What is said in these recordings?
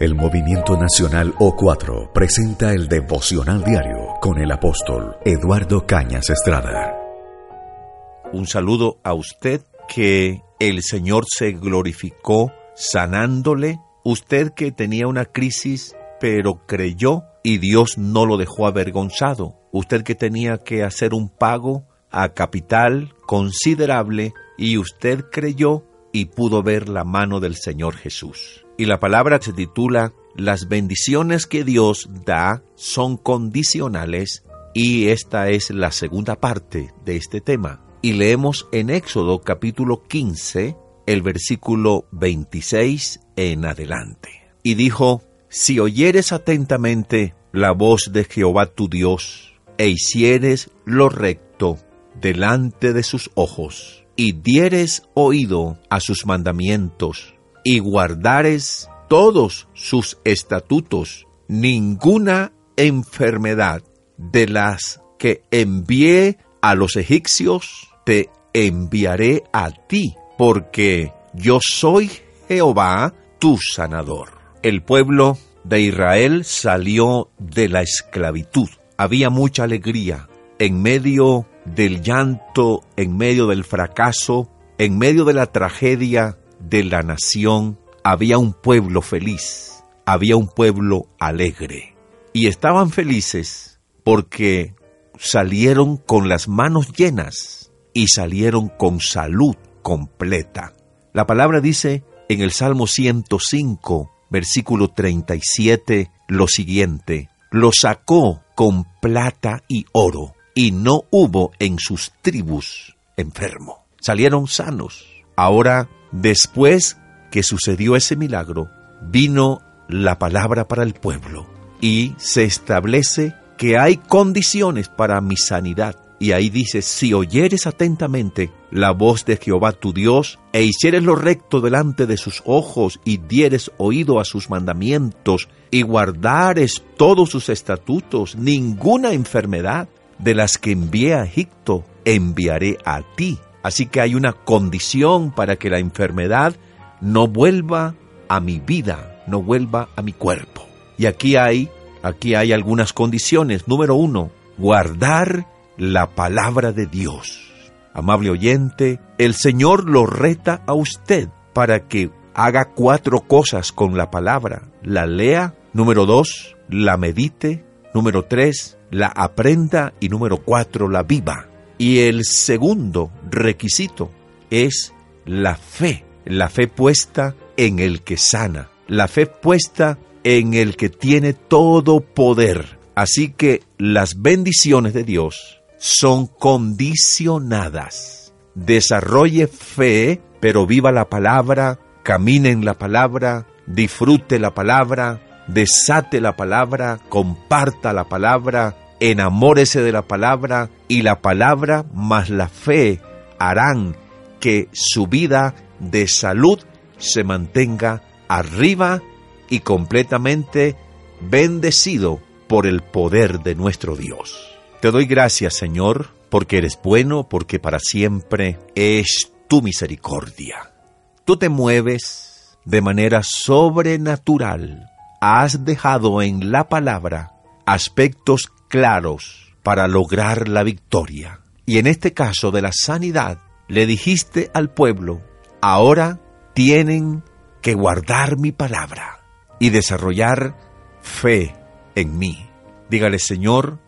El Movimiento Nacional O4 presenta el devocional diario con el apóstol Eduardo Cañas Estrada. Un saludo a usted que el Señor se glorificó sanándole, usted que tenía una crisis pero creyó y Dios no lo dejó avergonzado, usted que tenía que hacer un pago a capital considerable y usted creyó y pudo ver la mano del Señor Jesús. Y la palabra se titula Las bendiciones que Dios da son condicionales y esta es la segunda parte de este tema. Y leemos en Éxodo capítulo 15 el versículo 26 en adelante. Y dijo, Si oyeres atentamente la voz de Jehová tu Dios, e hicieres lo recto delante de sus ojos, y dieres oído a sus mandamientos, y guardares todos sus estatutos, ninguna enfermedad de las que envié a los egipcios te enviaré a ti, porque yo soy Jehová tu sanador. El pueblo de Israel salió de la esclavitud. Había mucha alegría en medio del llanto, en medio del fracaso, en medio de la tragedia de la nación había un pueblo feliz, había un pueblo alegre. Y estaban felices porque salieron con las manos llenas y salieron con salud completa. La palabra dice en el Salmo 105, versículo 37, lo siguiente, lo sacó con plata y oro, y no hubo en sus tribus enfermo. Salieron sanos. Ahora Después que sucedió ese milagro, vino la palabra para el pueblo y se establece que hay condiciones para mi sanidad. Y ahí dice, si oyeres atentamente la voz de Jehová tu Dios, e hicieres lo recto delante de sus ojos, y dieres oído a sus mandamientos, y guardares todos sus estatutos, ninguna enfermedad de las que envié a Egipto enviaré a ti, Así que hay una condición para que la enfermedad no vuelva a mi vida, no vuelva a mi cuerpo. Y aquí hay, aquí hay algunas condiciones. Número uno, guardar la palabra de Dios. Amable oyente, el Señor lo reta a usted para que haga cuatro cosas con la palabra. La lea. Número dos, la medite. Número tres, la aprenda. Y número cuatro, la viva. Y el segundo requisito es la fe, la fe puesta en el que sana, la fe puesta en el que tiene todo poder. Así que las bendiciones de Dios son condicionadas. Desarrolle fe, pero viva la palabra, camine en la palabra, disfrute la palabra, desate la palabra, comparta la palabra, enamórese de la palabra y la palabra más la fe harán que su vida de salud se mantenga arriba y completamente bendecido por el poder de nuestro Dios. Te doy gracias, Señor, porque eres bueno, porque para siempre es tu misericordia. Tú te mueves de manera sobrenatural. Has dejado en la palabra aspectos claros para lograr la victoria. Y en este caso de la sanidad, le dijiste al pueblo, ahora tienen que guardar mi palabra y desarrollar fe en mí. Dígale, Señor,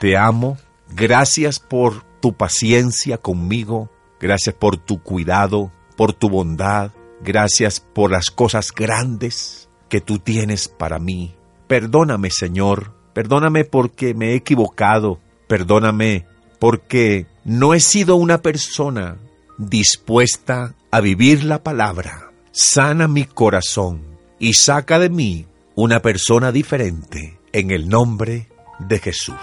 te amo, gracias por tu paciencia conmigo, gracias por tu cuidado, por tu bondad, gracias por las cosas grandes que tú tienes para mí. Perdóname, Señor, Perdóname porque me he equivocado. Perdóname porque no he sido una persona dispuesta a vivir la palabra. sana mi corazón y saca de mí una persona diferente en el nombre de Jesús.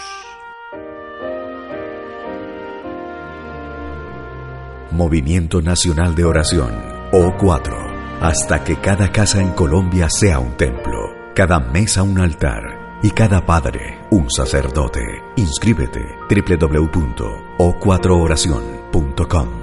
Movimiento Nacional de Oración, O4. Hasta que cada casa en Colombia sea un templo, cada mesa un altar y cada padre un sacerdote. Inscríbete www.o4oración.com.